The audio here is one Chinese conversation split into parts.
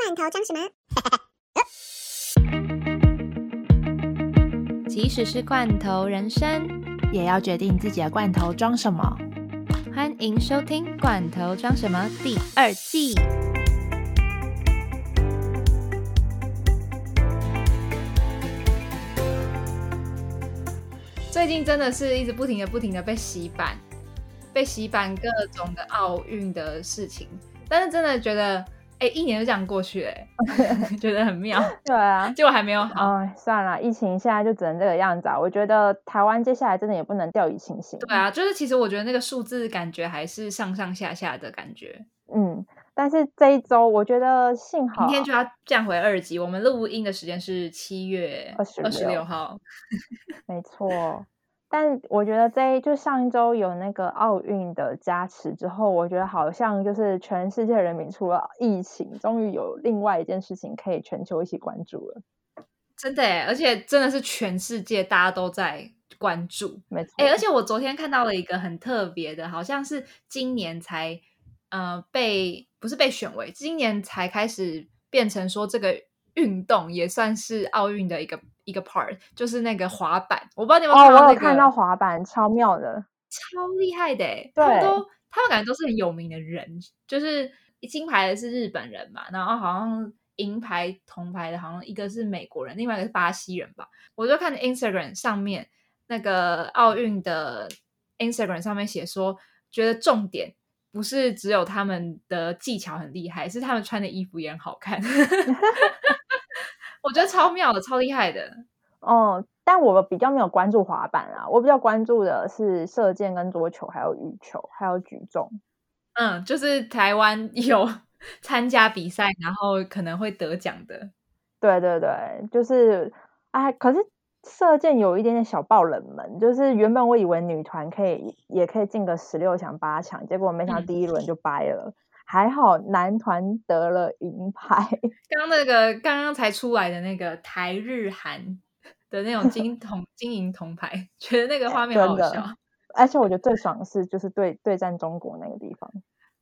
罐头装什么？即使是罐头人生，也要决定自己的罐头装什么。欢迎收听《罐头装什么》第二季。最近真的是一直不停的、不停的被洗版，被洗版各种的奥运的事情，但是真的觉得。哎，一年就这样过去，哎，觉得很妙。对啊，结果还没有好。哎，算了，疫情现在就只能这个样子啊。我觉得台湾接下来真的也不能掉以轻心。对啊，就是其实我觉得那个数字感觉还是上上下下的感觉。嗯，但是这一周我觉得幸好明天就要降回二级。我们录音的时间是七月二十六号，没错。但我觉得这就上一周有那个奥运的加持之后，我觉得好像就是全世界人民除了疫情，终于有另外一件事情可以全球一起关注了。真的哎，而且真的是全世界大家都在关注。没错，哎，而且我昨天看到了一个很特别的，好像是今年才呃被不是被选为今年才开始变成说这个运动也算是奥运的一个。一个 part 就是那个滑板，我不知道你有没有看到那个，看到滑板超妙的，超厉害的，他们都他们感觉都是很有名的人，就是金牌的是日本人嘛，然后好像银牌、铜牌的好像一个是美国人，另外一个是巴西人吧。我就看 Instagram 上面那个奥运的 Instagram 上面写说，觉得重点不是只有他们的技巧很厉害，是他们穿的衣服也很好看。我觉得超妙的，超厉害的。哦，但我比较没有关注滑板啊，我比较关注的是射箭、跟桌球，还有羽球，还有举重。嗯，就是台湾 有参加比赛，然后可能会得奖的。对对对，就是哎，可是射箭有一点点小爆冷门，就是原本我以为女团可以也可以进个十六强、八强，结果没想到第一轮就掰了。还好男团得了银牌。刚那个刚刚才出来的那个台日韩的那种金铜金银铜牌，觉得那个画面好笑。而且我觉得最爽的是就是对对战中国那个地方。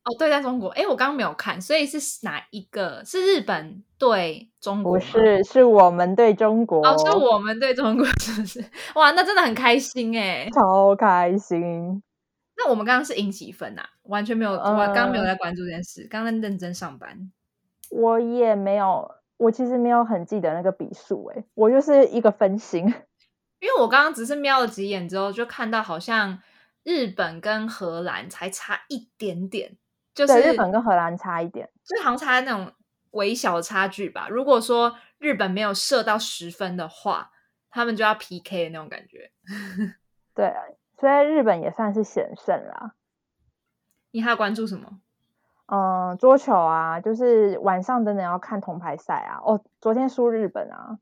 哦，对战中国，哎，我刚刚没有看，所以是哪一个？是日本对中国？不是，是我们对中国。哦，是我们对中国，是不是？哇，那真的很开心哎，超开心。那我们刚刚是赢几分呐？完全没有，我刚刚没有在关注这件事，刚刚认真上班。我也没有，我其实没有很记得那个比数，哎，我就是一个分心。因为我刚刚只是瞄了几眼之后，就看到好像日本跟荷兰才差一点点，就是日本跟荷兰差一点，就好像差那种微小的差距吧。如果说日本没有射到十分的话，他们就要 PK 的那种感觉。对。所以日本也算是险胜啦。你还要关注什么？嗯，桌球啊，就是晚上真的要看铜牌赛啊。哦，昨天输日本啊，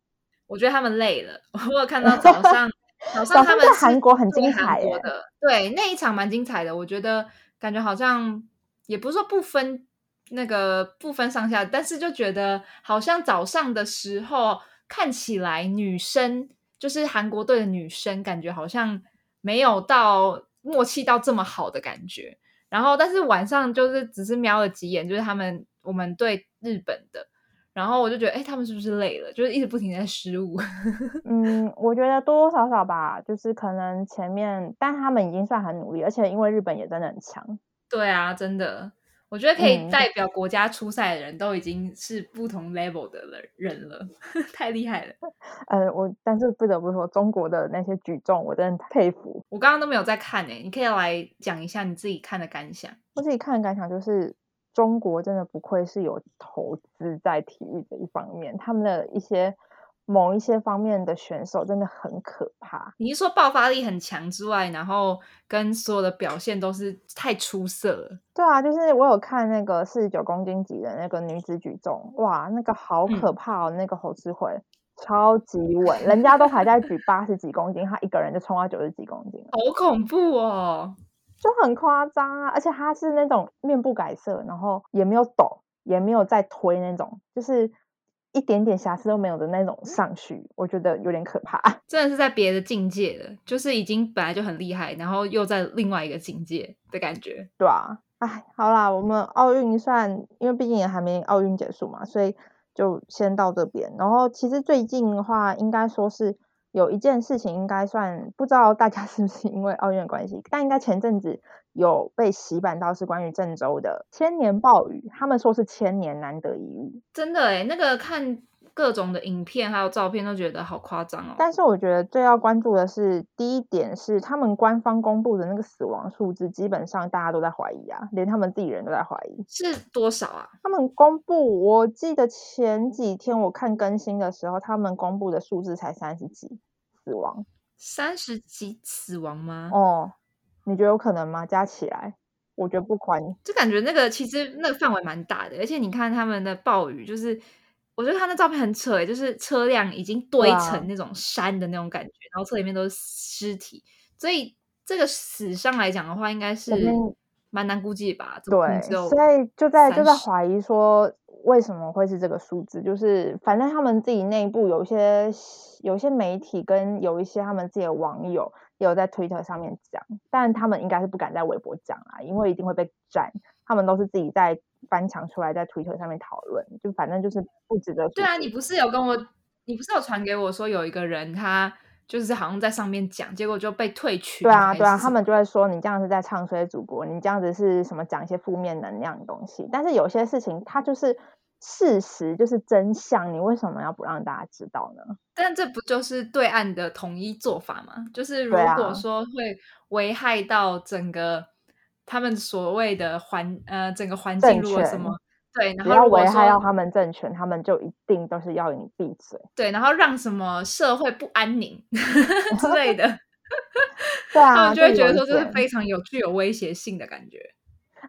我觉得他们累了。我有看到早上，早上他们在韩国很精彩的，对那一场蛮精彩的。我觉得感觉好像也不是说不分那个不分上下，但是就觉得好像早上的时候看起来女生就是韩国队的女生，感觉好像。没有到默契到这么好的感觉，然后但是晚上就是只是瞄了几眼，就是他们我们对日本的，然后我就觉得，哎，他们是不是累了？就是一直不停在失误。嗯，我觉得多多少少吧，就是可能前面，但他们已经算很努力，而且因为日本也真的很强。对啊，真的。我觉得可以代表国家出赛的人都已经是不同 level 的人了，太厉害了。呃，我但是不得不说，中国的那些举重，我真的佩服。我刚刚都没有在看诶，你可以来讲一下你自己看的感想。我自己看的感想就是，中国真的不愧是有投资在体育这一方面，他们的一些。某一些方面的选手真的很可怕。你是说爆发力很强之外，然后跟所有的表现都是太出色了？对啊，就是我有看那个四十九公斤级的那个女子举重，哇，那个好可怕哦！那个侯智慧超级稳，人家都还在举八十几公斤，她一个人就冲到九十几公斤，好恐怖哦，就很夸张啊！而且她是那种面不改色，然后也没有抖，也没有在推那种，就是。一点点瑕疵都没有的那种上去，我觉得有点可怕。真的是在别的境界的，就是已经本来就很厉害，然后又在另外一个境界的感觉。对啊，哎，好啦，我们奥运算，因为毕竟也还没奥运结束嘛，所以就先到这边。然后其实最近的话，应该说是有一件事情，应该算不知道大家是不是因为奥运的关系，但应该前阵子有被洗版到是关于郑州的千年暴雨，他们说是千年难得一遇，真的哎，那个看。各种的影片还有照片都觉得好夸张哦。但是我觉得最要关注的是，第一点是他们官方公布的那个死亡数字，基本上大家都在怀疑啊，连他们自己人都在怀疑是多少啊？他们公布，我记得前几天我看更新的时候，他们公布的数字才三十几死亡，三十几死亡吗？哦，你觉得有可能吗？加起来，我觉得不宽。就感觉那个其实那个范围蛮大的，而且你看他们的暴雨就是。我觉得他那照片很扯诶，就是车辆已经堆成那种山的那种感觉，然后车里面都是尸体，所以这个死伤来讲的话，应该是蛮难估计吧？对，所以就在就在怀疑说为什么会是这个数字，就是反正他们自己内部有一些有一些媒体跟有一些他们自己的网友也有在 Twitter 上面讲，但他们应该是不敢在微博讲啊，因为一定会被斩。他们都是自己在翻墙出来，在 Twitter 上面讨论，就反正就是不值得。对啊，你不是有跟我，你不是有传给我说有一个人他就是好像在上面讲，结果就被退群。对啊，对啊，他们就会说你这样是在唱衰祖国，你这样子是什么讲一些负面能量的东西。但是有些事情他就是事实，就是真相，你为什么要不让大家知道呢？但这不就是对岸的统一做法吗？就是如果说会危害到整个。他们所谓的环呃整个环境如果什么对，然后危害到他们政权，他们就一定都是要你闭嘴。对，然后让什么社会不安宁 之类的，对啊，他们就会觉得说这是非常有具有威胁性的感觉。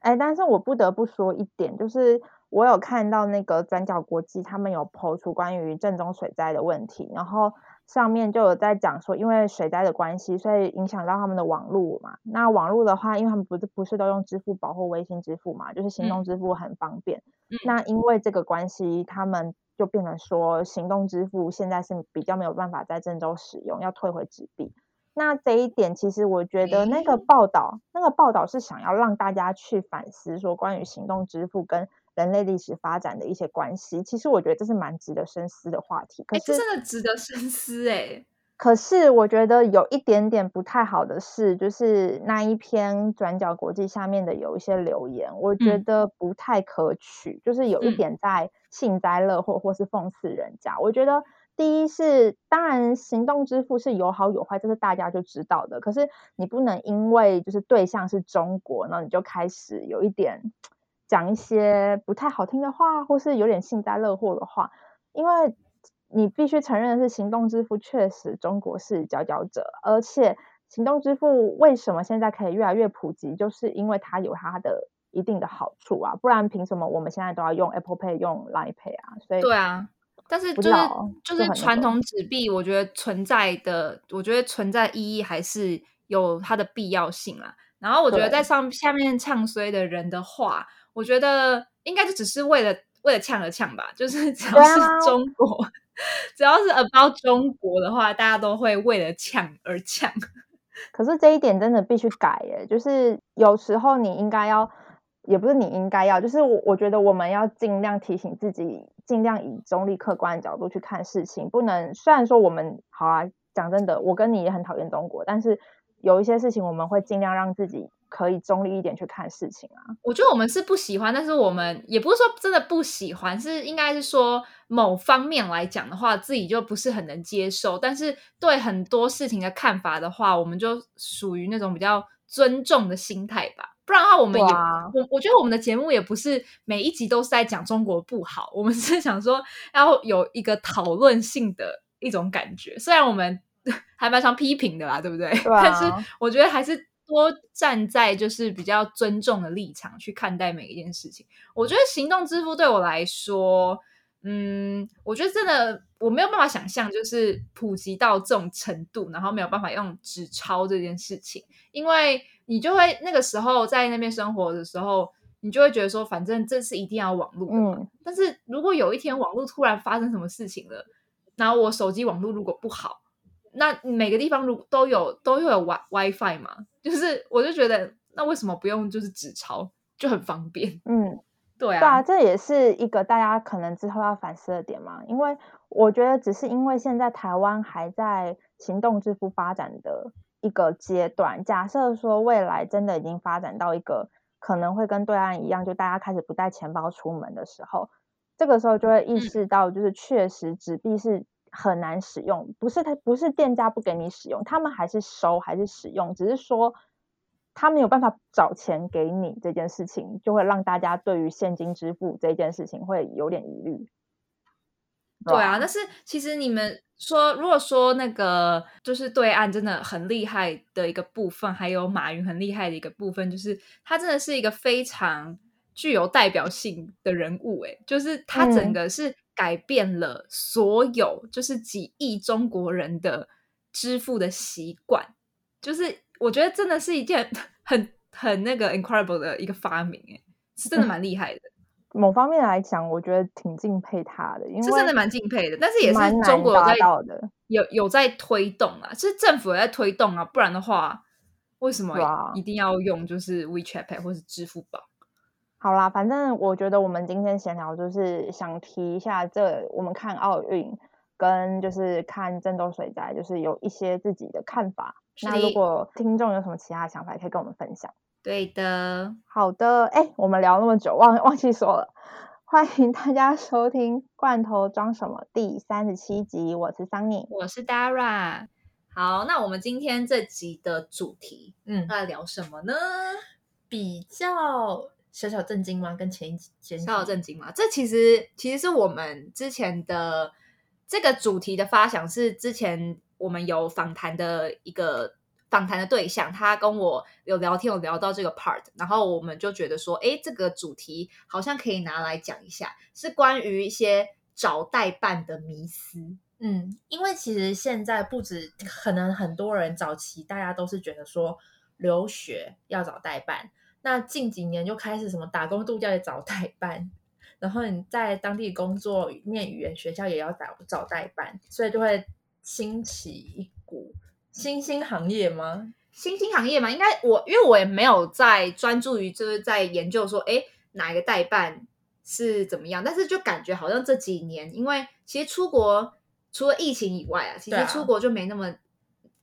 哎，但是我不得不说一点，就是我有看到那个转角国际他们有抛出关于正中水灾的问题，然后。上面就有在讲说，因为水灾的关系，所以影响到他们的网络嘛。那网络的话，因为他们不是不是都用支付宝或微信支付嘛，就是行动支付很方便。那因为这个关系，他们就变成说，行动支付现在是比较没有办法在郑州使用，要退回纸币。那这一点，其实我觉得那个报道，那个报道是想要让大家去反思说，关于行动支付跟。人类历史发展的一些关系，其实我觉得这是蛮值得深思的话题。可是真的值得深思哎。可是我觉得有一点点不太好的是，就是那一篇转角国际下面的有一些留言，我觉得不太可取，就是有一点在幸灾乐祸或是讽刺人家。我觉得第一是，当然行动支付是有好有坏，这是大家就知道的。可是你不能因为就是对象是中国，然后你就开始有一点。讲一些不太好听的话，或是有点幸灾乐祸的话，因为你必须承认的是，行动支付确实中国是佼佼者，而且行动支付为什么现在可以越来越普及，就是因为它有它的一定的好处啊，不然凭什么我们现在都要用 Apple Pay、用 Line Pay 啊？所以对啊，但是就是就是传统纸币，我觉得存在的，我觉得存在意义还是有它的必要性啊。然后我觉得在上下面唱衰的人的话。我觉得应该就只是为了为了呛而呛吧，就是 只要是中国，只要是 about 中国的话，大家都会为了呛而呛。可是这一点真的必须改耶，就是有时候你应该要，也不是你应该要，就是我我觉得我们要尽量提醒自己，尽量以中立客观的角度去看事情，不能虽然说我们好啊，讲真的，我跟你也很讨厌中国，但是有一些事情我们会尽量让自己。可以中立一点去看事情啊！我觉得我们是不喜欢，但是我们也不是说真的不喜欢，是应该是说某方面来讲的话，自己就不是很能接受。但是对很多事情的看法的话，我们就属于那种比较尊重的心态吧。不然的话，我们也我我觉得我们的节目也不是每一集都是在讲中国不好，我们是想说要有一个讨论性的一种感觉。虽然我们 还蛮常批评的啦，对不对？但是我觉得还是。多站在就是比较尊重的立场去看待每一件事情。我觉得行动支付对我来说，嗯，我觉得真的我没有办法想象，就是普及到这种程度，然后没有办法用纸钞这件事情。因为你就会那个时候在那边生活的时候，你就会觉得说，反正这是一定要网络的。嗯。但是如果有一天网络突然发生什么事情了，然后我手机网络如果不好，那每个地方如都有都会有 Wi WiFi 嘛？就是我就觉得，那为什么不用就是纸钞？就很方便。嗯，对啊对啊，这也是一个大家可能之后要反思的点嘛。因为我觉得只是因为现在台湾还在行动支付发展的一个阶段，假设说未来真的已经发展到一个可能会跟对岸一样，就大家开始不带钱包出门的时候，这个时候就会意识到，就是确实纸币是很难使用，不是他不是店家不给你使用，他们还是收还是使用，只是说他没有办法找钱给你这件事情，就会让大家对于现金支付这件事情会有点疑虑。对啊，但是其实你们说，如果说那个就是对岸真的很厉害的一个部分，还有马云很厉害的一个部分，就是他真的是一个非常具有代表性的人物。诶，就是他整个是改变了所有就是几亿中国人的支付的习惯，就是我觉得真的是一件 很很那个 incredible 的一个发明，诶，是真的蛮厉害的。某方面来讲，我觉得挺敬佩他的，因为是真的蛮敬佩的。但是也是中国有在到的。有有在推动啊，是政府有在推动啊，不然的话，为什么一定要用就是 WeChat Pay 或是支付宝？好啦，反正我觉得我们今天闲聊就是想提一下这我们看奥运跟就是看郑州水灾，就是有一些自己的看法。那如果听众有什么其他想法，也可以跟我们分享。对的，好的，哎，我们聊那么久，忘忘记说了，欢迎大家收听《罐头装什么》第三十七集，我是桑尼。我是 Dara。好，那我们今天这集的主题嗯，要聊什么呢？比较小小震惊吗？跟前一前一小小震惊吗，这其实其实是我们之前的这个主题的发想是之前我们有访谈的一个访谈的对象，他跟我有聊天，有聊到这个 part，然后我们就觉得说，哎，这个主题好像可以拿来讲一下，是关于一些找代办的迷思。嗯，因为其实现在不止可能很多人早期大家都是觉得说留学要找代办，那近几年就开始什么打工度假也找代办，然后你在当地工作念语言学校也要找找代办，所以就会兴起一股新兴行业吗？新兴行业嘛，应该我因为我也没有在专注于就是在研究说，哎，哪一个代办是怎么样，但是就感觉好像这几年，因为其实出国除了疫情以外啊，其实出国就没那么、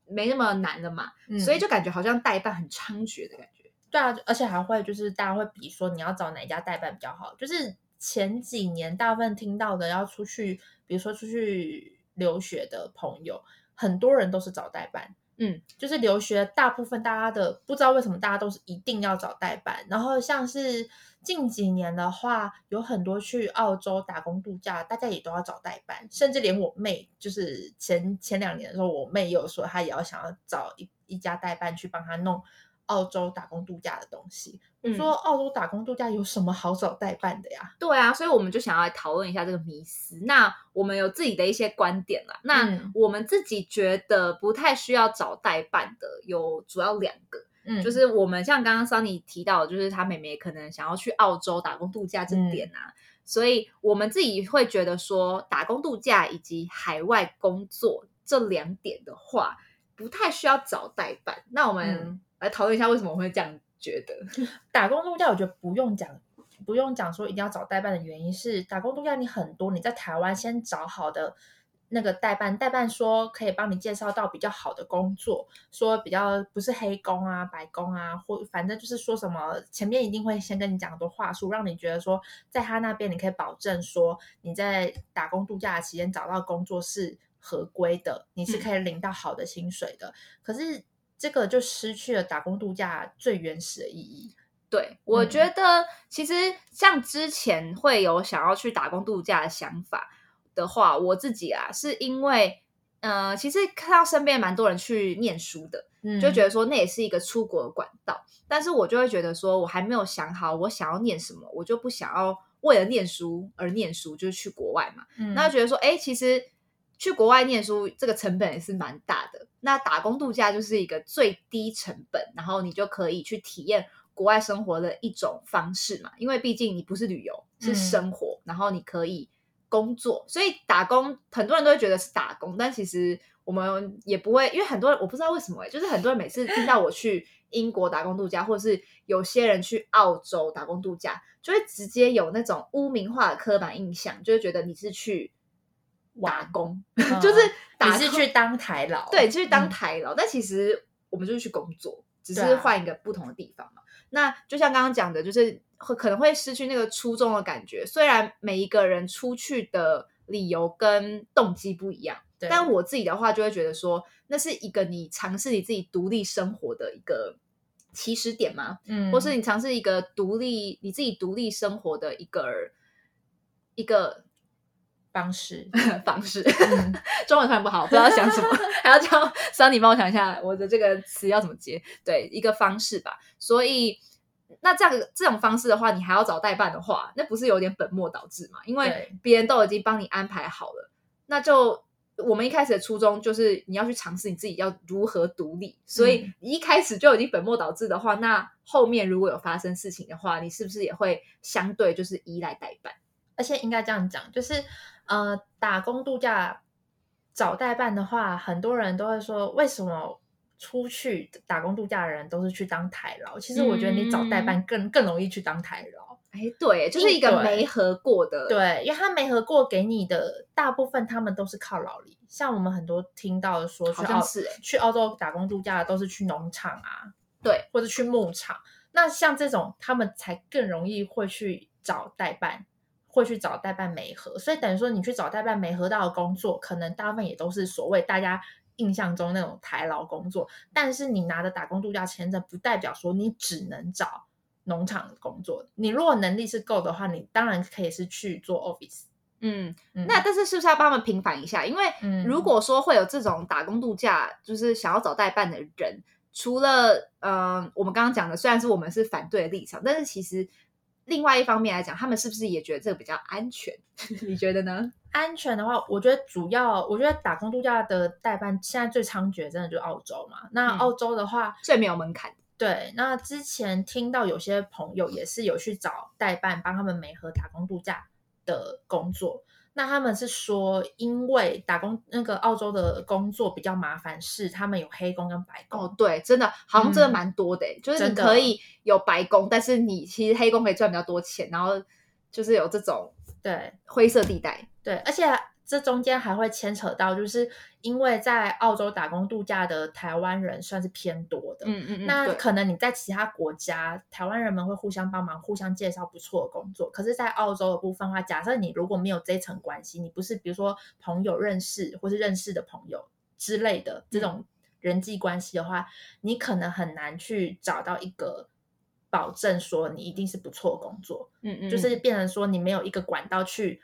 没那么难了嘛，嗯所以就感觉好像代办很猖獗的感觉。对啊，而且还会就是大家会比说你要找哪一家代办比较好。就是前几年大部分听到的要出去，比如说出去留学的朋友，很多人都是找代办。嗯，就是留学大部分大家的不知道为什么大家都是一定要找代办。然后像是近几年的话，有很多去澳洲打工度假，大家也都要找代办，甚至连我妹就是前前两年的时候，我妹也有说她也要想要找一一家代办去帮她弄澳洲打工度假的东西。我嗯说澳洲打工度假有什么好找代办的呀？对啊，所以我们就想要来讨论一下这个迷思。那我们有自己的一些观点啦。那嗯我们自己觉得不太需要找代办的有主要两个，嗯就是我们像刚刚 Sunny 提到，就是他妹妹可能想要去澳洲打工度假这嗯点啊，所以我们自己会觉得说，打工度假以及海外工作这两点的话，不太需要找代办。那我们嗯来讨论一下为什么我会这样觉得。打工度假，我觉得不用讲，不用讲说一定要找代办的原因是，打工度假你很多，你在台湾先找好的那个代办，代办说可以帮你介绍到比较好的工作，说比较不是黑工啊、白工啊，或反正就是说什么前面一定会先跟你讲很多话术，让你觉得说在他那边你可以保证说你在打工度假的期间找到工作是合规的，你是可以领到好的薪水的。可是这个就失去了打工度假最原始的意义。对，我嗯觉得其实像之前会有想要去打工度假的想法的话，我自己啊，是因为呃，其实看到身边蛮多人去念书的，嗯就觉得说那也是一个出国的管道，但是我就会觉得说我还没有想好我想要念什么，我就不想要为了念书而念书，就是去国外嘛。嗯那就觉得说，哎，其实去国外念书这个成本也是蛮大的。那打工度假就是一个最低成本，然后你就可以去体验国外生活的一种方式嘛。因为毕竟你不是旅游，是嗯生活，然后你可以工作，所以打工很多人都会觉得是打工，但其实我们也不会，因为很多人我不知道为什么、欸，就是很多人每次听到我去英国打工度假，或者是有些人去澳洲打工度假，就会直接有那种污名化的刻板印象，就会觉得你是去打工，就是打你是去当台劳，对，就是当嗯台劳，但其实我们就是去工作，只是换一个不同的地方嘛。那就像刚刚讲的，就是会可能会失去那个初衷的感觉。虽然每一个人出去的理由跟动机不一样，但我自己的话就会觉得说，那是一个你尝试你自己独立生活的一个起始点吗？嗯，或是你尝试一个独立你自己独立生活的一个一个方式，方式。嗯 中文突然不好，不知道想什么，还要叫 Sunny 帮我想一下我的这个词要怎么接。对，一个方式吧。所以，那这样这种方式的话，你还要找代办的话，那不是有点本末倒置嘛？因为别人都已经帮你安排好了，那就我们一开始的初衷就是你要去尝试你自己要如何独立。所以一开始就已经本末倒置的话，那后面如果有发生事情的话，你是不是也会相对就是依赖代办？而且应该这样讲，就是呃，打工度假找代办的话，很多人都会说，为什么出去打工度假的人都是去当台劳？其实我觉得你找代办更、更容易去当台劳，哎，对，就是一个没合过的，对，因为他没合过给你的大部分，他们都是靠劳力。像我们很多听到的说，去澳去澳洲打工度假的都是去农场啊，对，或者去牧场。那像这种，他们才更容易会去找代办，会去找代办媒合。所以等于说，你去找代办媒合到的工作，可能大部分也都是所谓大家印象中那种台劳工作。但是你拿着打工度假签证，不代表说你只能找农场的工作。你如果能力是够的话，你当然可以是去做 office。嗯，嗯那但是是不是要帮他们平反一下？因为嗯如果说会有这种打工度假，就是想要找代办的人，除了嗯、呃我们刚刚讲的，虽然是我们是反对的立场，但是其实另外一方面来讲，他们是不是也觉得这个比较安全？你觉得呢？安全的话，我觉得主要，我觉得打工度假的代办现在最猖獗，真的就是澳洲嘛。那嗯澳洲的话，最没有门槛。对，那之前听到有些朋友也是有去找代办帮他们美合打工度假的工作。那他们是说，因为打工那个澳洲的工作比较麻烦，是他们有黑工跟白工。哦，对，真的好像真的嗯蛮多的欸、就是你可以有白工，但是你其实黑工可以赚比较多钱，然后就是有这种对灰色地带。对，而且这中间还会牵扯到，就是因为在澳洲打工度假的台湾人算是偏多的。嗯嗯嗯，那可能你在其他国家，台湾人们会互相帮忙，互相介绍不错的工作。可是，在澳洲的部分的话，假设你如果没有这一层关系，你不是比如说朋友认识或是认识的朋友之类的这种人际关系的话，你可能很难去找到一个保证说你一定是不错的工作，嗯嗯，就是变成说你没有一个管道去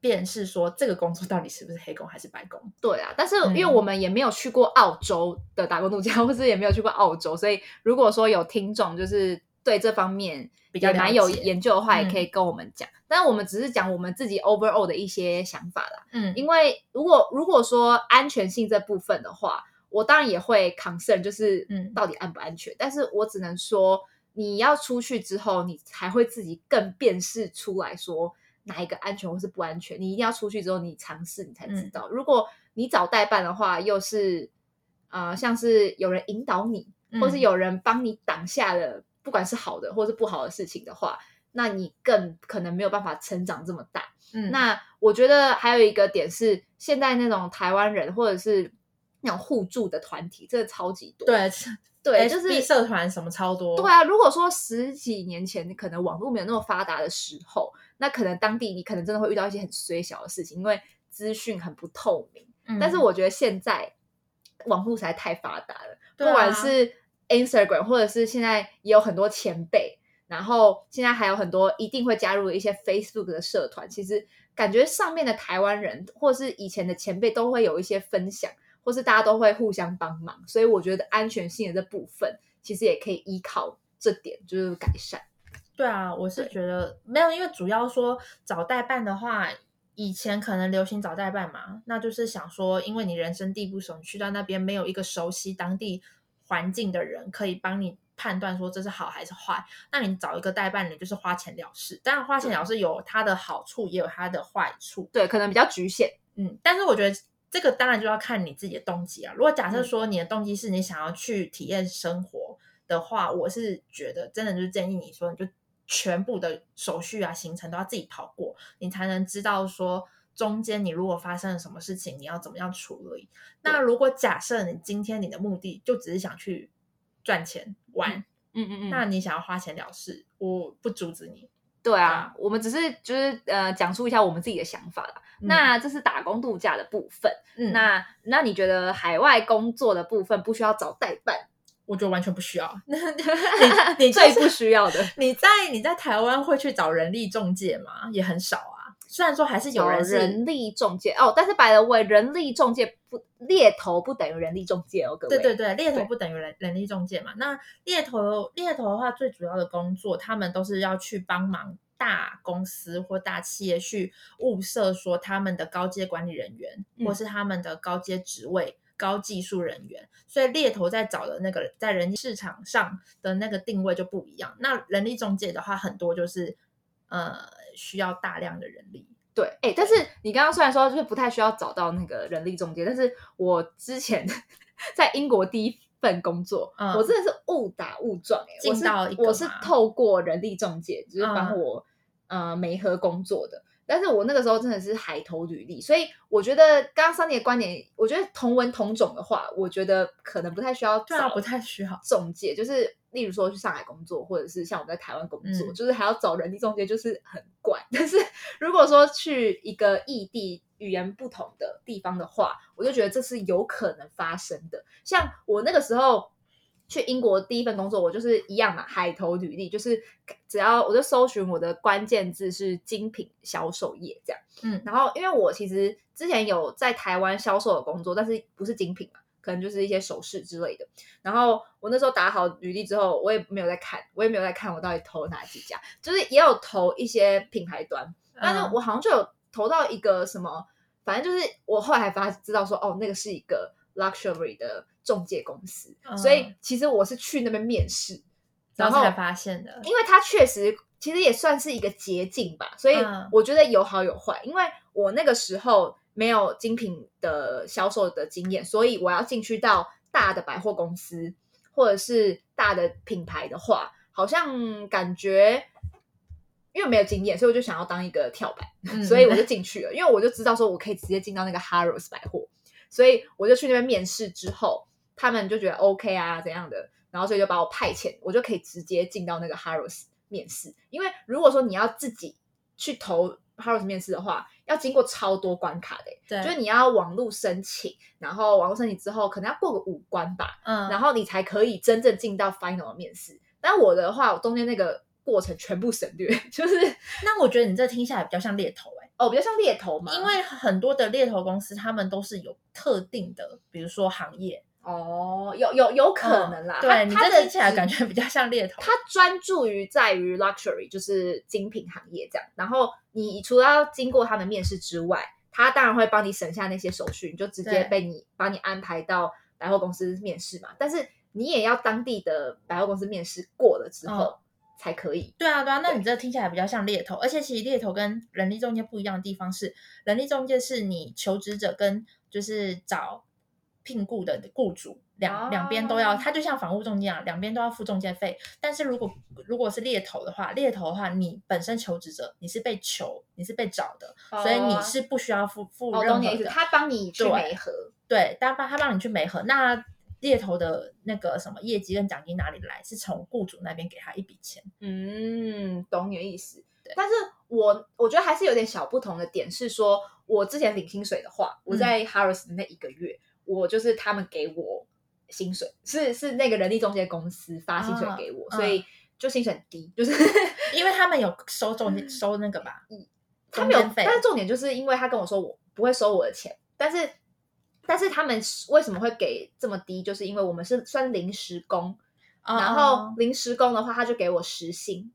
辨识说这个工作到底是不是黑工还是白工。对啊，但是因为嗯我们也没有去过澳洲的打工度假，或是也没有去过澳洲，所以如果说有听众就是对这方面比较也蛮有研究的话，也嗯可以跟我们讲。但我们只是讲我们自己 overall 的一些想法啦。嗯，因为如果如果说安全性这部分的话，我当然也会 concern，就是嗯到底安不安全。但是我只能说，你要出去之后，你才会自己更辨识出来说哪一个安全或是不安全。你一定要出去之后，你尝试你才知嗯道。如果你找代办的话，又是呃，像是有人引导你，或是嗯有人帮你挡下了，不管是好的或是不好的事情的话，那你更可能没有办法成长这么大。嗯那我觉得还有一个点是，现在那种台湾人或者是那种互助的团体，真的超级多。对对，就是 FB 社团什么超多。对啊。如果说十几年前可能网络没有那么发达的时候，那可能当地你可能真的会遇到一些很衰小的事情，因为资讯很不透明。嗯，但是我觉得现在网络实在太发达了，不管是 Instagram 或者是现在也有很多前辈，然后现在还有很多一定会加入一些 Facebook 的社团，其实感觉上面的台湾人或是以前的前辈都会有一些分享，或是大家都会互相帮忙，所以我觉得安全性的这部分其实也可以依靠这点就是改善。对啊，我是觉得没有，因为主要说找代办的话，以前可能流行找代办嘛，那就是想说，因为你人生地不熟，你去到那边没有一个熟悉当地环境的人可以帮你判断说这是好还是坏，那你找一个代办，你就是花钱了事。当然，花钱了事有它的好处，也有它的坏处。对，可能比较局限。嗯，但是我觉得这个当然就要看你自己的动机啊。如果假设嗯说你的动机是你想要去体验生活的话，我是觉得真的就是建议你说，你就全部的手续啊、行程都要自己跑过，你才能知道说中间你如果发生了什么事情，你要怎么样处理。那如果假设你今天你的目的就只是想去赚钱玩，嗯嗯嗯，那你想要花钱了事，我不阻止你。对啊啊，我们只是就是呃讲述一下我们自己的想法啦。嗯那这是打工度假的部分。嗯，那那你觉得海外工作的部分不需要找代办？我觉得完全不需要。你你最就是不需要的，你在你在台湾会去找人力中介吗？也很少啊。虽然说还是有有人是人力中介哦，但是摆了位人力中介不猎头不等于人力中介哦，各位。对对对，猎头不等于人人力中介嘛。那猎头猎头的话，最主要的工作，他们都是要去帮忙大公司或大企业去物色说他们的高阶管理人员，嗯或是他们的高阶职位、高技术人员。所以猎头在找的那个在人力市场上的那个定位就不一样。那人力中介的话，很多就是呃需要大量的人力。对，哎、但是你刚刚虽然说就是不太需要找到那个人力中介，但是我之前 在英国第一份工作，嗯我真的是误打误撞、欸，进我是到一个我是透过人力中介，就是帮嗯我、呃媒合工作的。但是我那个时候真的是海投履历，所以我觉得刚刚桑尼的观点，我觉得同文同种的话，我觉得可能不太需要对啊，不太需要。中介，就是例如说去上海工作，或者是像我在台湾工作，嗯就是还要找人力中介，就是很怪。但是如果说去一个异地、语言不同的地方的话，我就觉得这是有可能发生的。像我那个时候。去英国第一份工作，我就是一样嘛，海投履历，就是只要我就搜寻我的关键字是精品销售业这样，嗯然后因为我其实之前有在台湾销售的工作，但是不是精品嘛，可能就是一些首饰之类的。然后我那时候打好履历之后，我也没有在看，我也没有在看我到底投了哪几家，就是也有投一些品牌端，但是嗯我好像就有投到一个什么，反正就是我后来还发知道说，哦，那个是一个 luxury 的中介公司，所以嗯其实我是去那边面试，然后才发现的。因为它确实其实也算是一个捷径吧，所以嗯我觉得有好有坏。因为我那个时候没有精品的销售的经验，所以我要进去到大的百货公司或者是大的品牌的话，好像感觉。因为没有经验，所以我就想要当一个跳板，嗯所以我就进去了。因为我就知道说我可以直接进到那个 Harrods 百货，所以我就去那边面试之后，他们就觉得 OK 啊怎样的，然后所以就把我派遣，我就可以直接进到那个 Harrods 面试。因为如果说你要自己去投 Harrods 面试的话，要经过超多关卡的欸、对，就是你要网络申请，然后网络申请之后可能要过个五关吧，嗯，然后你才可以真正进到 final 的面试。但我的话，我中间那个过程全部省略，就是那我觉得你这听下来比较像猎头哎、哦，比较像猎头嘛，因为很多的猎头公司他们都是有特定的，比如说行业，哦，有有有可能啦，嗯对你它它的这听起来感觉比较像猎头。他专注于在于 luxury，就是精品行业这样。然后你除了要经过他们面试之外，他当然会帮你省下那些手续，你就直接被你帮你安排到百货公司面试嘛。但是你也要当地的百货公司面试过了之后、嗯才可以。对啊，对啊，那你这听起来比较像猎头，而且其实猎头跟人力中介不一样的地方是，人力中介是你求职者跟就是找聘雇的雇主两、两边都要，哦它就像房屋中介一样，两边都要付中介费。但是如果如果是猎头的话，猎头的话，你本身求职者你是被求，你是被找的，所以你是不需要付付哦，任何的。他帮你去媒合。对，他帮他帮你去媒合，那猎头的那个什么业绩跟奖金哪里来？是从雇主那边给他一笔钱。嗯，懂你的意思。但是我我觉得还是有点小不同的点是说，我之前领薪水的话，我嗯在 Harris 的那一个月，我就是他们给我薪水，是是那个人力中介公司发薪水啊给我，嗯所以就薪水很低，就是因为他们有收中介收那个吧，他没有中间，费但是重点就是因为他跟我说我不会收我的钱，但是但是他们为什么会给这么低？就是因为我们是算临时工，然后哦临时工的话，他就给我时薪，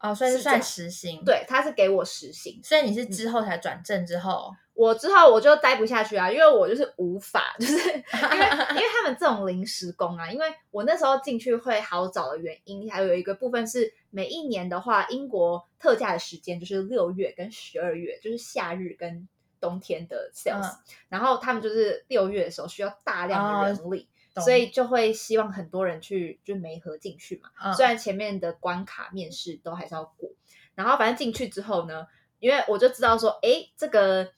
哦，所以是算是这样时薪。，对，他是给我实薪。所以你是之后才转正之后，我之后我就待不下去啊，因为我就是无法，就是 因为因为他们这种临时工啊，因为我那时候进去会好找的原因，还有一个部分是每一年的话，英国特价的时间就是六月跟十二月，就是夏日跟冬天的 sales，、嗯然后他们就是六月的时候需要大量的人力，懂所以就会希望很多人去就媒合进去嘛。嗯虽然前面的关卡面试都还是要过，然后反正进去之后呢，因为我就知道说，哎，这个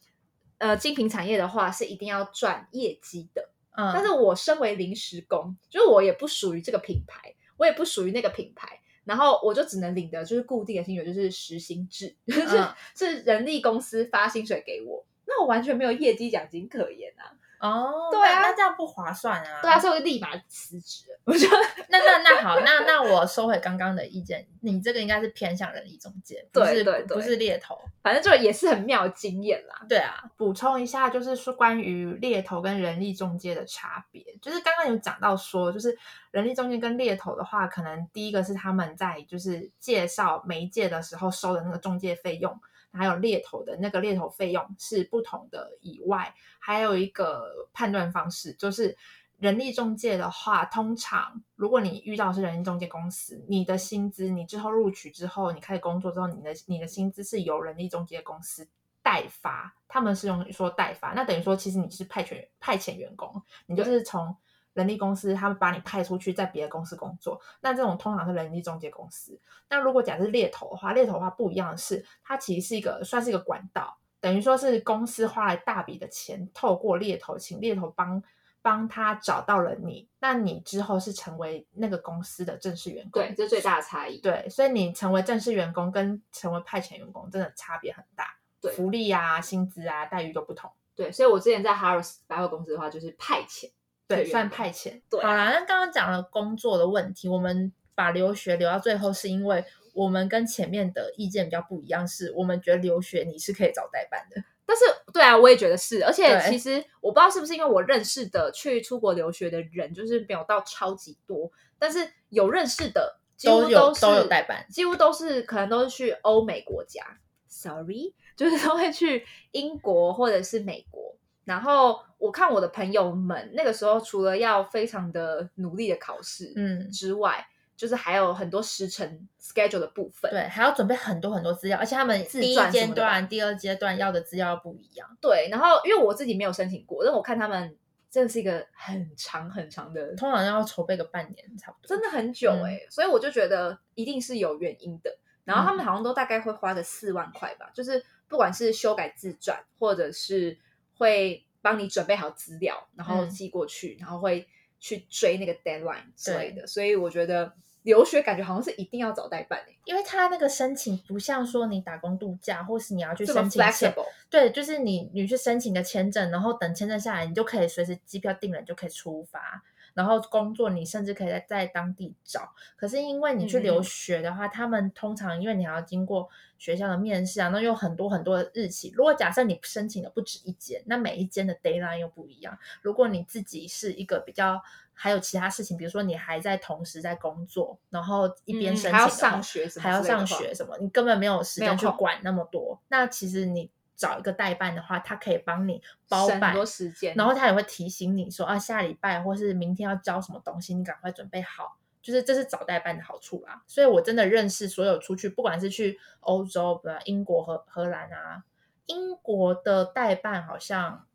呃精品产业的话是一定要赚业绩的，嗯，但是我身为临时工，就是我也不属于这个品牌，我也不属于那个品牌，然后我就只能领的就是固定的薪水，就是时薪制，就是、嗯是人力公司发薪水给我，那我完全没有业绩奖金可言啊！哦，对啊那那这样不划算啊。对啊，所以我就立马辞职了。我就 那那那好，那那我收回刚刚的意见，你这个应该是偏向人力中介，不是对对对不是猎头。反正就也是很妙的经验啦。对啊，补充一下，就是说关于猎头跟人力中介的差别，就是刚刚有讲到说，就是人力中介跟猎头的话，可能第一个是他们在就是介绍媒介的时候收的那个中介费用，还有猎头的那个猎头费用是不同的以外，还有一个判断方式，就是人力中介的话，通常如果你遇到是人力中介公司，你的薪资，你之后录取之后，你开始工作之后，你的你的薪资是由人力中介公司代发，他们是用说代发，那等于说其实你是派遣派遣员工，你就是从人力公司他们把你派出去在别的公司工作，那这种通常是人力中介公司。那如果假设是猎头的话，猎头的话不一样的是，它其实是一个算是一个管道，等于说是公司花了大笔的钱，透过猎头请猎头帮。帮他找到了你，那你之后是成为那个公司的正式员工。对，这是最大的差异。对，所以你成为正式员工跟成为派遣员工真的差别很大，对福利啊、薪资啊、待遇都不同。对，所以我之前在 Harris 百货公司的话，就是派遣。对，员算派遣。对好啦，那刚刚讲了工作的问题，我们把留学留到最后，是因为我们跟前面的意见比较不一样，是我们觉得留学你是可以找代办的。但是，对啊，我也觉得是，而且其实我不知道是不是因为我认识的去出国留学的人就是没有到超级多，但是有认识的几乎都有是都有代办几乎都是可能都是去欧美国家，sorry，就是都会去英国或者是美国。然后我看我的朋友们那个时候，除了要非常的努力的考试，嗯之外，就是还有很多时程 schedule 的部分，对，还要准备很多很多资料，而且他们自第一阶段、第二阶段要的资料不一样。对，然后因为我自己没有申请过，但我看他们真的是一个很长很长的，通常要筹备个半年差不多。真的很久嗯哎、所以我就觉得一定是有原因的。然后他们好像都大概会花个四万块吧，就是不管是修改自传，或者是会帮你准备好资料，然后嗯寄过去，然后会去追那个 deadline 之类的。所以我觉得留学感觉好像是一定要找代办诶、因为他那个申请不像说你打工度假，或是你要去申请签 flexible。对，就是你你去申请个签证，然后等签证下来，你就可以随时机票定了，你就可以出发。然后工作你甚至可以在在当地找。可是因为你去留嗯学的话，他们通常因为你还要经过学校的面试啊，那有很多很多的日期。如果假设你申请的不止一间，那每一间的 deadline 又不一样。如果你自己是一个比较还有其他事情，比如说你还在同时在工作，然后一边嗯申请、还要上学什么还要上学什么，你根本没有时间去管那么多。那其实你找一个代办的话，他可以帮你包办省很多时间，然后他也会提醒你说啊，下礼拜或是明天要交什么东西，你赶快准备好。就是这是找代办的好处啦。所以我真的认识所有出去，不管是去欧洲、不英国和荷兰啊，英国的代办好像，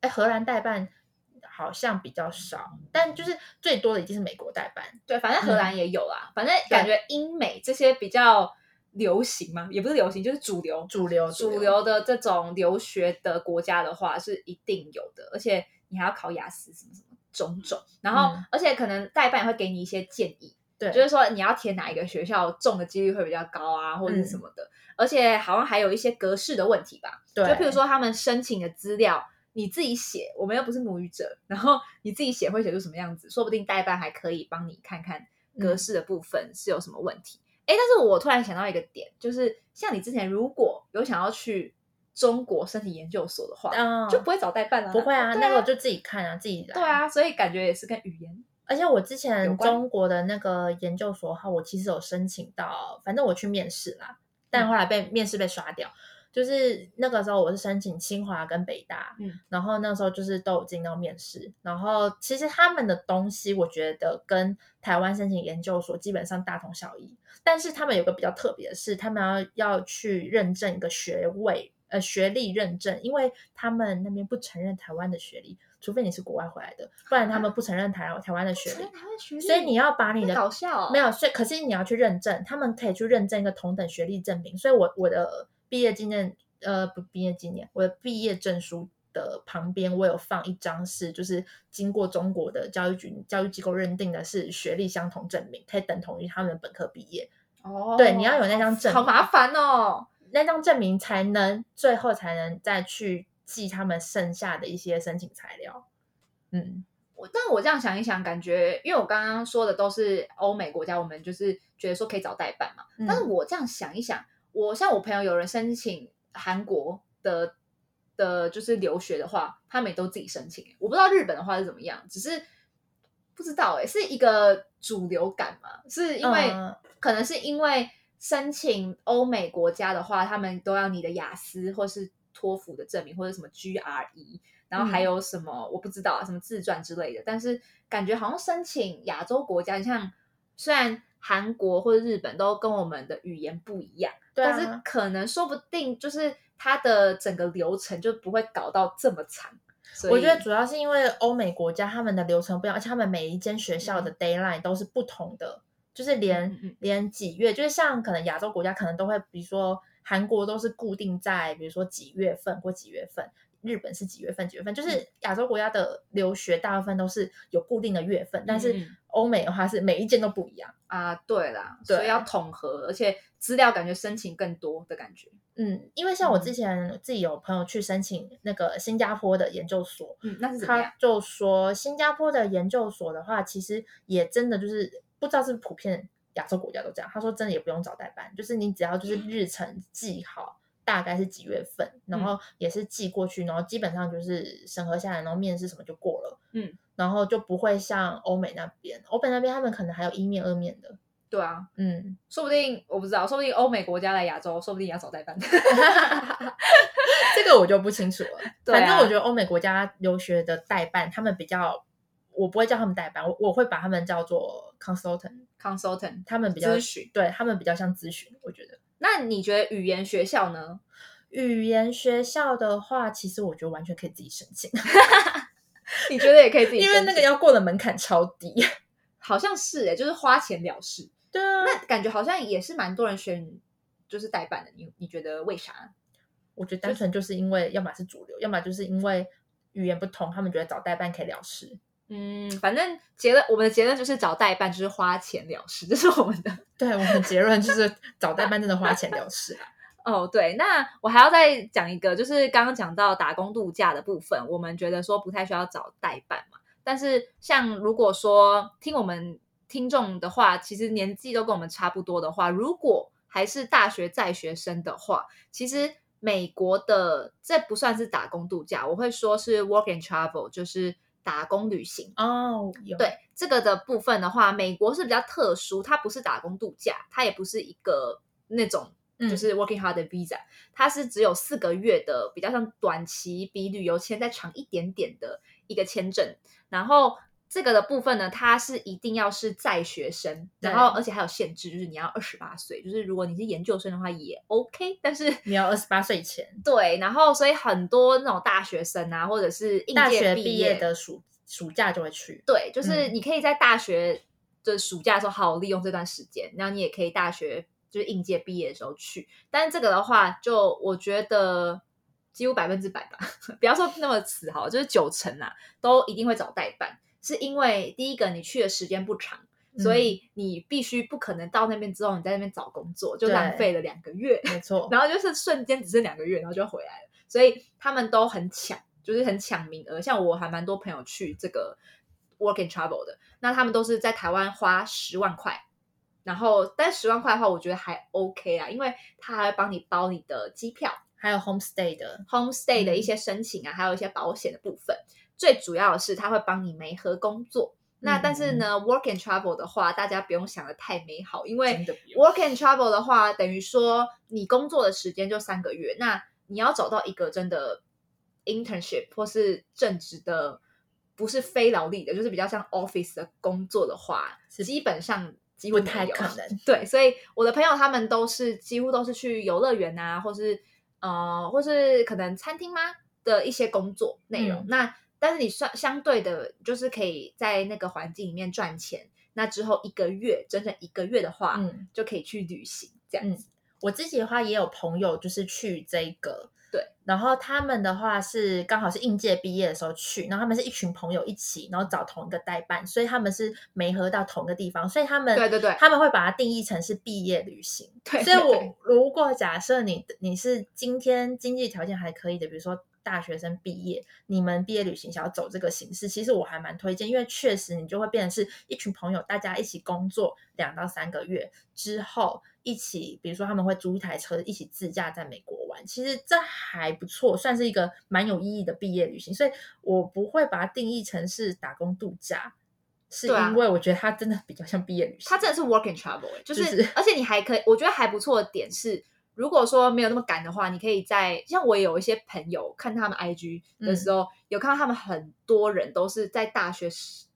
哎，荷兰代办好像比较少，但就是最多的一定是美国代办。对，反正荷嗯兰也有啦。反正感觉英美这些比较流行吗，也不是流行，就是主流主流主流的这种留学的国家的话是一定有的，而且你还要考雅思什么什么种种，然后、嗯而且可能代办也会给你一些建议，对，就是说你要填哪一个学校中的几率会比较高啊，或者是什嗯么的，而且好像还有一些格式的问题吧，对就譬如说他们申请的资料。你自己写，我们又不是母语者，然后你自己写会写出什么样子？说不定代办还可以帮你看看格嗯式的部分是有什么问题。哎、但是我突然想到一个点，就是像你之前如果有想要去中国申请研究所的话，嗯就不会找代办啊？不会啊，对那个就自己看啊，自己来。对啊，所以感觉也是跟语言而且我之前中国的那个研究所哈，我其实有申请到，反正我去面试啦，但嗯后来被、面试被刷掉。就是那个时候我是申请清华跟北大，嗯，然后那时候就是都有进到面试，然后其实他们的东西我觉得跟台湾申请研究所基本上大同小异，但是他们有个比较特别的是，他们要要去认证一个学位，呃学历认证，因为他们那边不承认台湾的学历，除非你是国外回来的，不然他们不承认台台湾的学历。学历，所以你要把你的搞笑哦没有，所以可是你要去认证，他们可以去认证一个同等学历证明。所以我我的毕业纪念，呃，不毕业纪念，我的毕业证书的旁边，我有放一张是就是经过中国的教育局教育机构认定的是学历相同证明，可以等同于他们的本科毕业。哦对你要有那张证好麻烦哦。那张证明才能最后才能再去寄他们剩下的一些申请材料。嗯，我但我这样想一想，感觉因为我刚刚说的都是欧美国家，我们就是觉得说可以找代办嘛。嗯但是我这样想一想，我像我朋友有人申请韩国的的，就是留学的话，他们也都自己申请。我不知道日本的话是怎么样，只是不知道哎、是一个主流感嘛？是因为、嗯可能是因为申请欧美国家的话，他们都要你的雅思或是托福的证明，或者什么 GRE，然后还嗯有什么、我不知道啊，什么自传之类的。但是感觉好像申请亚洲国家，你像虽然韩国或者日本都跟我们的语言不一样，对啊但是可能说不定就是它的整个流程就不会搞到这么长。我觉得主要是因为欧美国家他们的流程不一样，而且他们每一间学校的 d a y l i n e 都是不同的，就是连、嗯嗯嗯连几月，就是像可能亚洲国家可能都会，比如说韩国都是固定在比如说几月份或几月份，日本是几月份几月份，就是嗯亚洲国家的留学大部分都是有固定的月份，但是欧美的话是每一间都不一样。啊，对啦，对所以要统合，而且资料感觉申请更多的感觉。嗯，因为像我嗯之前自己有朋友去申请那个新加坡的研究所，嗯，那是怎么样？他就说，新加坡的研究所的话，其实也真的就是不知道是不是普遍亚洲国家都这样。他说真的也不用找代办，就是你只要就是日程记好，大概是几月份，然后也是寄过去，然后基本上就是审核下来，然后面试什么就过了。嗯，然后就不会像欧美那边，欧美那边他们可能还有一面二面的。对啊，嗯，说不定我不知道，说不定欧美国家来亚洲，说不定也要找代办。这个我就不清楚了。对啊反正我觉得欧美国家留学的代办，他们比较，我不会叫他们代办，我我会把他们叫做 consultant。Consultant，他们比较咨询对他们比较像咨询，我觉得。那你觉得语言学校呢？语言学校的话，其实我觉得完全可以自己申请，你觉得也可以自己申请，因为那个要过的门槛超低。好像是哎、就是花钱了事。对啊，那感觉好像也是蛮多人选就是代办的，你你觉得为啥？我觉得单纯就是因为要么是主流，要么就是因为语言不同，他们觉得找代办可以了事。嗯，反正结论，我们的结论就是找代办就是花钱了事，这是我们的。对，我们的结论就是找代办真的花钱了事啊。哦，对，那我还要再讲一个，就是刚刚讲到打工度假的部分，我们觉得说不太需要找代办嘛。但是像如果说听我们听众的话，其实年纪都跟我们差不多的话，如果还是大学在学生的话，其实美国的这不算是打工度假，我会说是 work and travel，就是打工旅行。哦，有对这个的部分的话，美国是比较特殊，它不是打工度假，它也不是一个那种嗯就是 working hard 的 visa，、它是只有四个月的，比较像短期比旅游签再长一点点的一个签证。然后这个的部分呢，它是一定要是在学生，然后而且还有限制，就是你要二十八岁，就是如果你是研究生的话也 OK，但是你要二十八岁以前，对，然后所以很多那种大学生啊，或者是应大学届毕毕业的暑暑假就会去。对，就是嗯你可以在大学的暑假的时候好好利用这段时间，然后你也可以大学就是应届毕业的时候去。但是这个的话，就我觉得几乎百分之百吧，不要说那么死好，就是九成啊，都一定会找代办，是因为第一个你去的时间不长。所嗯以你必须不可能到那边之后，你在那边找工作，就浪费了两个月。没错，然后就是瞬间只剩两个月，然后就回来了。所以他们都很抢，就是很抢名额。像我还蛮多朋友去这个 work and travel 的，那他们都是在台湾花十万块，然后但十万块的话，我觉得还 OK 啊，因为他还会帮你包你的机票、还有 homestay 的，homestay 的一嗯些申请啊，还有一些保险的部分。最主要的是他会帮你媒合工作。那嗯但是呢、w o r k and travel 的话，大家不用想的太美好，因为真的不用 work and travel 的话，等于说你工作的时间就三个月，那你要找到一个真的 internship 或是正职的，不是非劳力的，就是比较像 office 的工作的话，基本上几乎不太有可能。对，所以我的朋友他们都是几乎都是去游乐园啊，或是呃，或是可能餐厅吗的一些工作内容。嗯那但是你算相对的，就是可以在那个环境里面赚钱。那之后一个月，整整一个月的话，嗯就可以去旅行这样。我自己的话也有朋友就是去这个，对，然后他们的话是刚好是应届毕业的时候去，然后他们是一群朋友一起，然后找同一个代办，所以他们是没合到同一个地方，所以他们对对对他们会把它定义成是毕业旅行。对所以我如果假设你你是今天经济条件还可以的，比如说大学生毕业，你们毕业旅行想要走这个形式，其实我还蛮推荐，因为确实你就会变成是一群朋友，大家一起工作两到三个月之后，一起比如说他们会租一台车，一起自驾在美国玩，其实这还不错，算是一个蛮有意义的毕业旅行，所以我不会把它定义成是打工度假。是因为我觉得它真的比较像毕业旅行，它真的是 work and travel，、欸、就是、就是而且你还可以，我觉得还不错的点是，如果说没有那么赶的话，你可以在像我也有一些朋友看他们 IG 的时候，有看到他们很多人都是在大学时。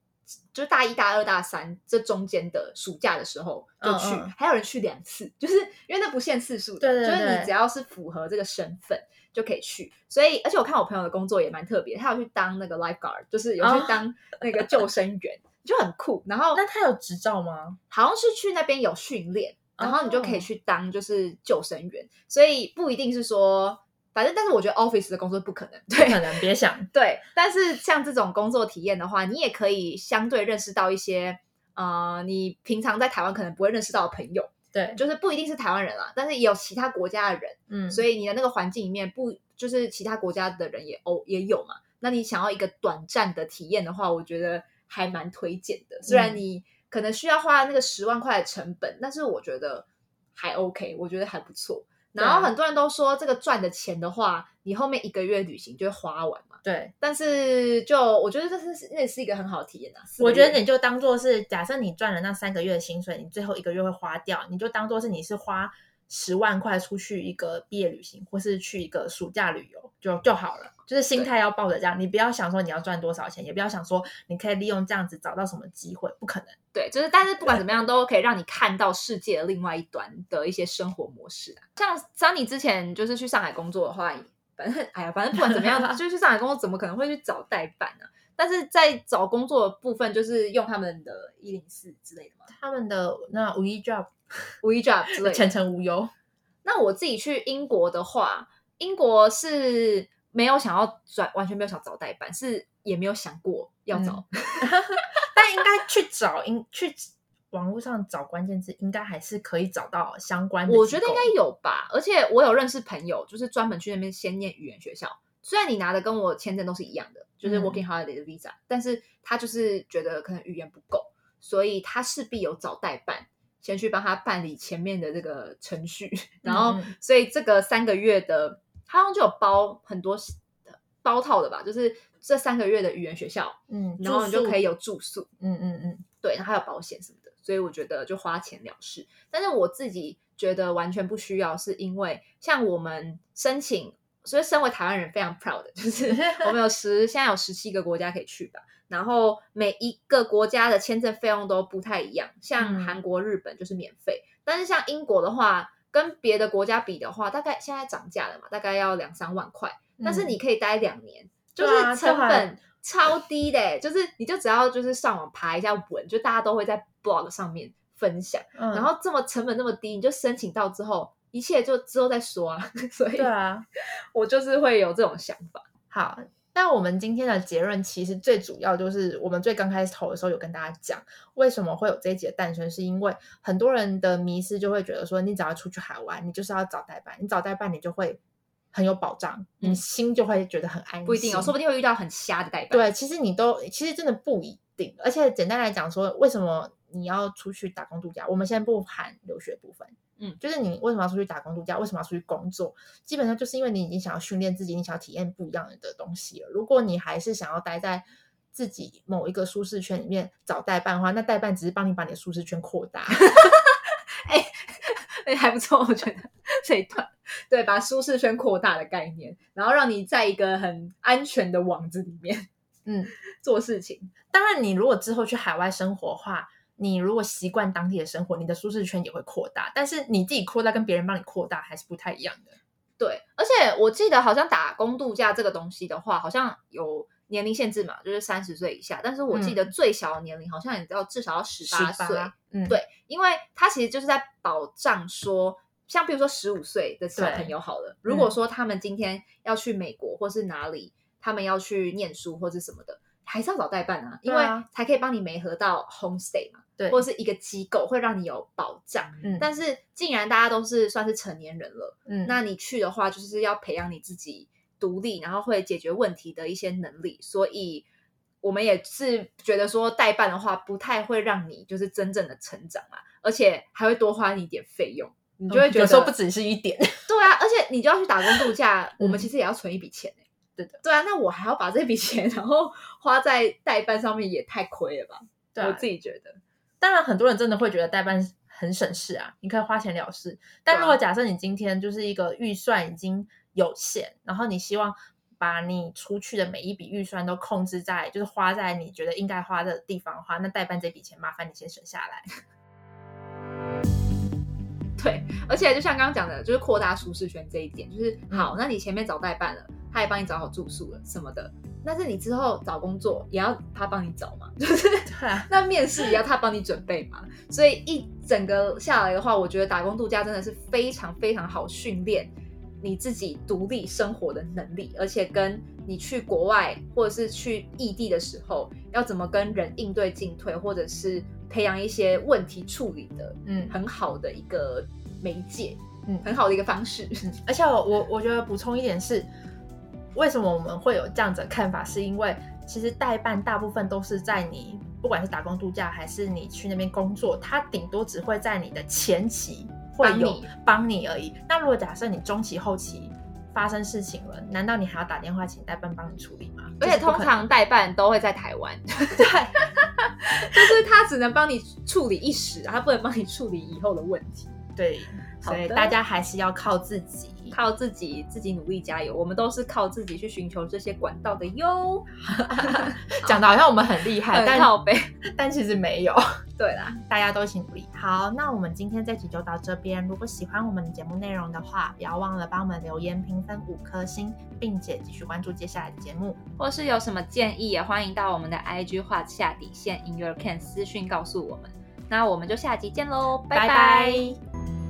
就是大一、大二、大三这中间的暑假的时候就去，嗯嗯还有人去两次，就是因为那不限次数的，对对就是你只要是符合这个身份就可以去。所以，而且我看我朋友的工作也蛮特别，他有去当那个 lifeguard，就是有去哦当那个救生员，就很酷。然后那他有执照吗？好像是去那边有训练，然后你就可以哦去当就是救生员，所以不一定是说，反正但是我觉得 office 的工作不可能，对不可能，别想。对，但是像这种工作体验的话，你也可以相对认识到一些呃，你平常在台湾可能不会认识到的朋友，对，就是不一定是台湾人啦，但是也有其他国家的人，嗯，所以你的那个环境里面不就是其他国家的人也哦也有嘛？那你想要一个短暂的体验的话，我觉得还蛮推荐的。虽然嗯你可能需要花那个十万块的成本，但是我觉得还 OK，我觉得还不错。然后很多人都说，这个赚的钱的话，你后面一个月旅行就会花完嘛。对，但是就我觉得这是那也是一个很好的体验啊。我觉得你就当做是，假设你赚了那三个月的薪水，你最后一个月会花掉，你就当做是你是花十万块出去一个毕业旅行，或是去一个暑假旅游就就好了。就是心态要抱着这样，你不要想说你要赚多少钱，也不要想说你可以利用这样子找到什么机会，不可能。对，就是但是不管怎么样，都可以让你看到世界的另外一端的一些生活模式啊。像 Sunny 之前就是去上海工作的话，反正哎呀，反正不管怎么样，就是去上海工作，怎么可能会去找代办呢、但是在找工作的部分，就是用他们的一零四之类的嘛，他们的那五一 job 五一 job 之类的。全程无忧，那我自己去英国的话，英国是没有想要转，完全没有想找代办，是也没有想过要找。但应该去找，应去网络上找关键字，应该还是可以找到相关的。我觉得应该有吧，而且我有认识朋友，就是专门去那边先念语言学校。虽然你拿的跟我签证都是一样的，就是嗯。working holiday 的 visa，、但是他就是觉得可能语言不够，所以他势必有找代办，先去帮他办理前面的这个程序，然后嗯所以这个三个月的，他好像就有包很多包套的吧，就是这三个月的语言学校，嗯，然后你就可以有，有住宿，嗯嗯嗯，对，然后还有保险什么的，所以我觉得就花钱了事。但是我自己觉得完全不需要，是因为像我们申请，所以身为台湾人非常 proud，就是我们有十现在有十七个国家可以去吧，然后每一个国家的签证费用都不太一样，像嗯。韩国、日本就是免费，但是像英国的话，跟别的国家比的话，大概现在涨价了嘛，大概要两三万块，但是嗯。你可以待两年，就是成本超低的欸，就是你就只要就是上网爬一下文，就大家都会在 blog 上面分享，嗯。然后这么成本那么低，你就申请到之后，一切就之后再说啊。所以对啊，我就是会有这种想法。好，那我们今天的结论其实最主要就是我们最刚开始投的时候有跟大家讲，为什么会有这一集的诞生，是因为很多人的迷失就会觉得说，你只要出去海玩，你就是要找代办，你找代办你就会很有保障，你嗯心就会觉得很安心。不一定哦，说不定会遇到很瞎的代办。对，其实你都其实真的不一定，而且简单来讲说，为什么你要出去打工度假？我们先不含留学部分，嗯就是你为什么要出去打工度假？为什么要出去工作？基本上就是因为你已经想要训练自己，你想要体验不一样的东西了。如果你还是想要待在自己某一个舒适圈里面找代办的话，那代办只是帮你把你的舒适圈扩大。哎，还不错，我觉得这一段对把舒适圈扩大的概念，然后让你在一个很安全的网子里面嗯，做事情。当然，你如果之后去海外生活的话，你如果习惯当地的生活，你的舒适圈也会扩大。但是你自己扩大跟别人帮你扩大还是不太一样的。对，而且我记得好像打工度假这个东西的话，好像有年龄限制嘛，就是三十岁以下。但是我记得最小的年龄好像也要至少要十八岁。嗯，对，因为它其实就是在保障说，像比如说十五岁的小朋友好了，如果说他们今天要去美国或是哪里，他们要去念书或是什么的，还是要找代办啊，因为才可以帮你媒合到 homestay 嘛。对，或者是一个机构会让你有保障，嗯，但是既然大家都是算是成年人了，嗯，那你去的话就是要培养你自己独立，然后会解决问题的一些能力，所以我们也是觉得说代办的话不太会让你就是真正的成长嘛，而且还会多花你一点费用，你就会觉得说不只是一点，对啊，而且你就要去打工度假，我们其实也要存一笔钱对的，对啊，那我还要把这笔钱然后花在代办上面，也太亏了吧？对我自己觉得。当然，很多人真的会觉得代办很省事啊，你可以花钱了事。但如果假设你今天就是一个预算已经有限，然后你希望把你出去的每一笔预算都控制在，就是花在你觉得应该花的地方的话，那代办这笔钱麻烦你先省下来。对，而且就像刚刚讲的，就是扩大舒适圈这一点，就是好，那你前面找代办了，他也帮你找好住宿了什么的。但是你之后找工作也要他帮你找嘛，就是 那面试也要他帮你准备嘛，所以一整个下来的话，我觉得打工度假真的是非常非常好训练你自己独立生活的能力，而且跟你去国外或者是去异地的时候，要怎么跟人应对进退，或者是培养一些问题处理的，嗯，很好的一个媒介，嗯，很好的一个方式。而且我我我觉得补充一点是。为什么我们会有这样子的看法？是因为其实代办大部分都是在你不管是打工度假还是你去那边工作，它顶多只会在你的前期会有帮你而已。那如果假设你中期后期发生事情了，难道你还要打电话请代办帮你处理吗？而且通常代办都会在台湾，对，就是他只能帮你处理一时，他不能帮你处理以后的问题。对，所以大家还是要靠自己。靠自己，自己努力加油。我们都是靠自己去寻求这些管道的哟。讲的好像我们很厉害，但靠背，但其实没有。对啦，大家都一起努力。好，那我们今天这集就到这边。如果喜欢我们的节目内容的话，不要忘了帮我们留言评分五颗星，并且继续关注接下来的节目。或是有什么建议，也欢迎到我们的 IG 画下底线 In Your Can 私讯告诉我们。那我们就下集见喽，拜拜。